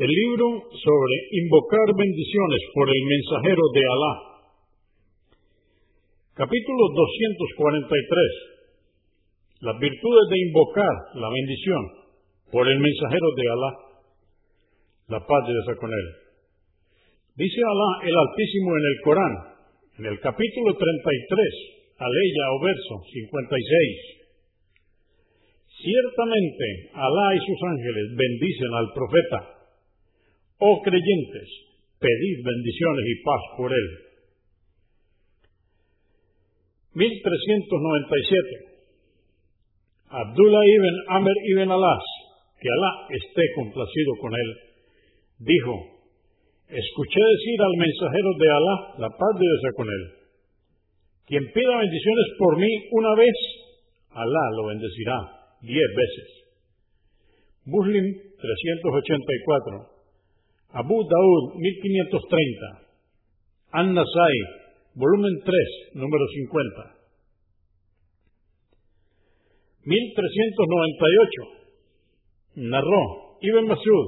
El libro sobre invocar bendiciones por el mensajero de Alá. Capítulo 243. Las virtudes de invocar la bendición por el mensajero de Alá. La paz de Dios con él. Dice Alá el Altísimo en el Corán, en el capítulo 33, aleya o verso 56. Ciertamente Alá y sus ángeles bendicen al profeta Oh creyentes, pedid bendiciones y paz por él. 1397. Abdullah ibn Amr ibn Alas, que Alá esté complacido con él, dijo, escuché decir al mensajero de Alá, la paz de Dios con él, quien pida bendiciones por mí una vez, Alá lo bendecirá diez veces. Muslim 384. Abu Daud 1530, An-Nasai, volumen 3, número 50. 1398. Narró Ibn Masud,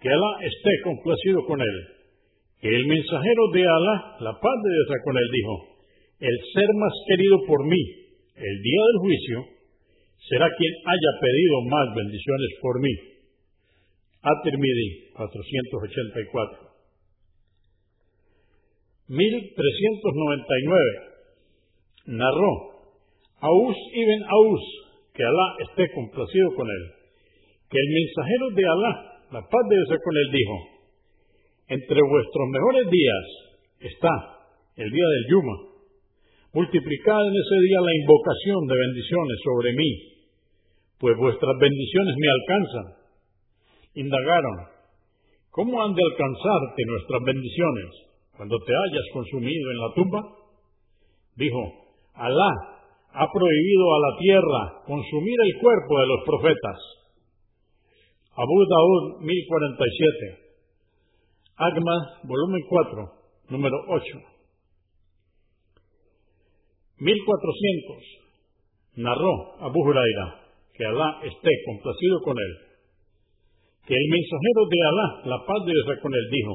que Alá esté complacido con él, que el mensajero de Alá, la paz de Dios con él, dijo, el ser más querido por mí, el día del juicio, será quien haya pedido más bendiciones por mí. At-Tirmidhi, 484. 1399. Narró Aus ibn Aus, que Alá esté complacido con él, que el mensajero de Alá, la paz de Dios con él, dijo, entre vuestros mejores días está el día del Yuma. Multiplicad en ese día la invocación de bendiciones sobre mí, pues vuestras bendiciones me alcanzan indagaron, ¿cómo han de alcanzarte nuestras bendiciones cuando te hayas consumido en la tumba? Dijo, Alá ha prohibido a la tierra consumir el cuerpo de los profetas. Abu Daud 1047. Agma, volumen 4, número 8. 1400. Narró Abu Huraira, que Alá esté complacido con él que el mensajero de Alá, la paz de Dios con él, dijo,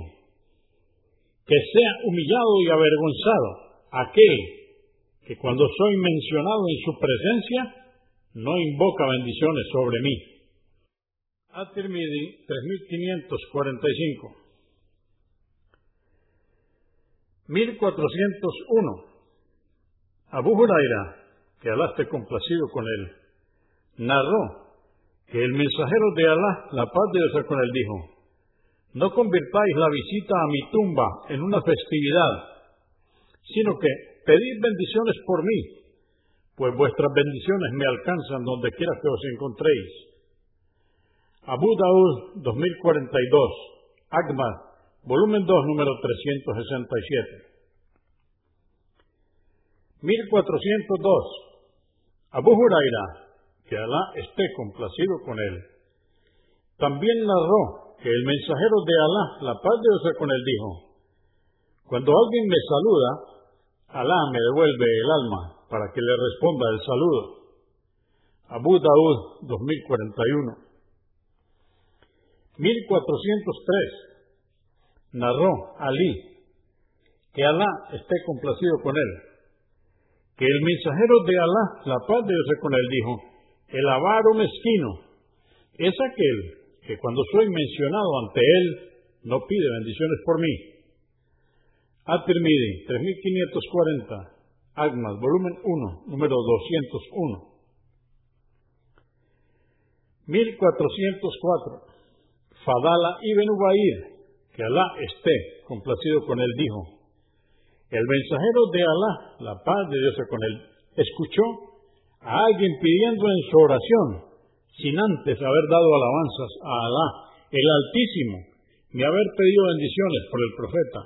que sea humillado y avergonzado aquel que cuando soy mencionado en su presencia no invoca bendiciones sobre mí. At-Tirmidhi 3545 1401 Abu Huraira, que Alá esté complacido con él, narró que el mensajero de Alá, la paz de Dios con él, dijo, no convirtáis la visita a mi tumba en una festividad, sino que pedid bendiciones por mí, pues vuestras bendiciones me alcanzan donde quiera que os encontréis. Abu Daud 2042, Agma, volumen 2, número 367. 1402. Abu Huraira, que Alá esté complacido con él. También narró que el mensajero de Alá, la paz de Dios con él, dijo, cuando alguien me saluda, Alá me devuelve el alma para que le responda el saludo. Abu Daud 2041. 1403. Narró Ali que Alá esté complacido con él, que el mensajero de Alá, la paz de Dios con él, dijo, el avaro mezquino es aquel que cuando soy mencionado ante él no pide bendiciones por mí. At-Tirmidhi, 3540, Agmas, volumen 1, número 201. 1404. Fadala ibn Ubaid, que Alá esté complacido con él, dijo, el mensajero de Alá, la paz de Dios con él, escuchó a alguien pidiendo en su oración, sin antes haber dado alabanzas a Alá, el Altísimo, ni haber pedido bendiciones por el profeta.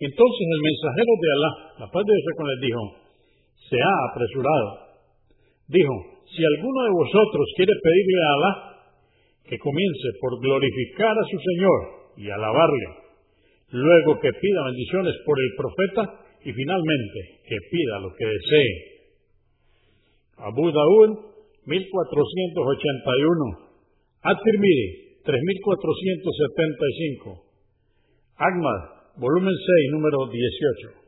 Entonces el mensajero de Alá, la paz de Dios con él, dijo, se ha apresurado. Dijo, si alguno de vosotros quiere pedirle a Alá, que comience por glorificar a su Señor y alabarle, luego que pida bendiciones por el profeta y finalmente que pida lo que desee Abu Daud, 1481. At-Tirmidhi, 3475. Ahmad, volumen 6, número 18.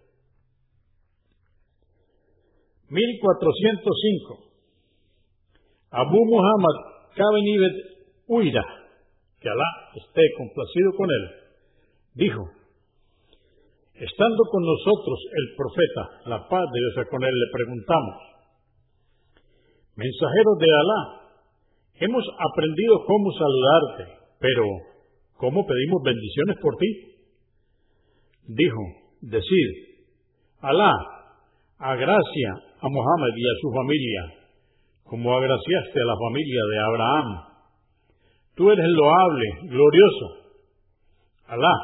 1405. Abu Muhammad Kaben Ibn Uira, que Alá esté complacido con él, dijo, estando con nosotros el profeta, la paz de Dios con él, le preguntamos, mensajeros de Alá, hemos aprendido cómo saludarte, pero ¿cómo pedimos bendiciones por ti? Dijo, decir, Alá, agracia a Muhammad y a su familia como agraciaste a la familia de Abraham. Tú eres loable, glorioso. Alá,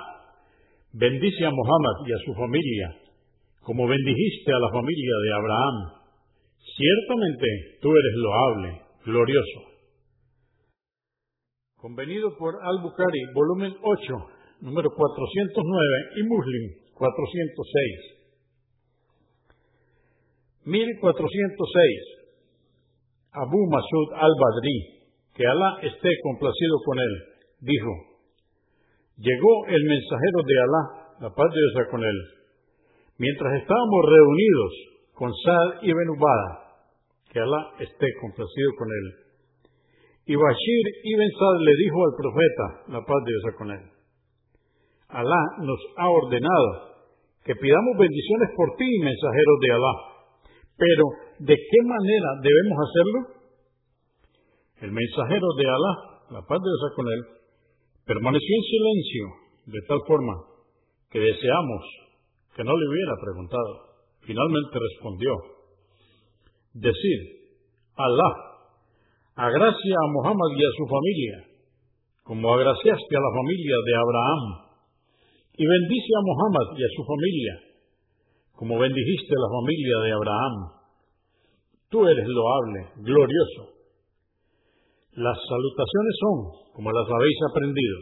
bendice a Muhammad y a su familia, como bendijiste a la familia de Abraham. Ciertamente tú eres loable, glorioso. Convenido por Al-Bukhari, volumen 8, número 409 y Muslim 406. 1406. Abu Masud al-Badri, que Alá esté complacido con él, dijo, llegó el mensajero de Alá, la paz de Dios con él, mientras estábamos reunidos con Saad ibn Ubada, que Alá esté complacido con él. Y Bashir ibn Saad le dijo al profeta, la paz de Dios con él, Alá nos ha ordenado que pidamos bendiciones por ti, mensajero de Alá, pero ¿de qué manera debemos hacerlo? El mensajero de Alá, la paz de Dios con él, permaneció en silencio de tal forma que deseamos que no le hubiera preguntado. Finalmente respondió, decir, Alá, agracia a Muhammad y a su familia, como agraciaste a la familia de Abraham, y bendice a Muhammad y a su familia, como bendijiste a la familia de Abraham. Tú eres loable, glorioso. Las salutaciones son como las habéis aprendido.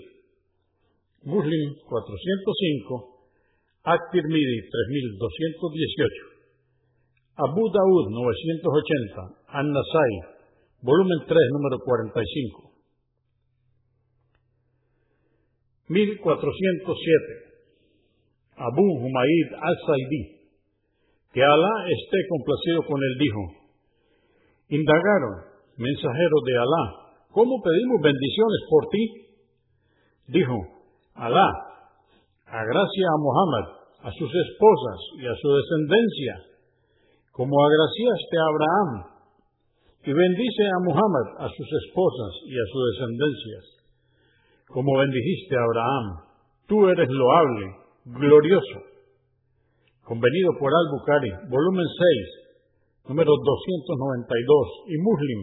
Muslim 405, At-Tirmidhi 3218, Abu Daud 980, An-Nasai, volumen 3, número 45. 1407. Abu Humaid al-Saidi, que Alá esté complacido con él, dijo, Indagaron, mensajero de Alá, ¿cómo pedimos bendiciones por ti? Dijo, Alá, agracia a Muhammad, a sus esposas y a su descendencia, como agraciaste a Abraham, y bendice a Muhammad, a sus esposas y a sus descendencias, como bendijiste a Abraham. Tú eres loable, glorioso. Convenido por Al-Bukhari, volumen 6, número 292 y Muslim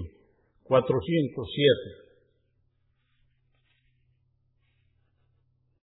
407.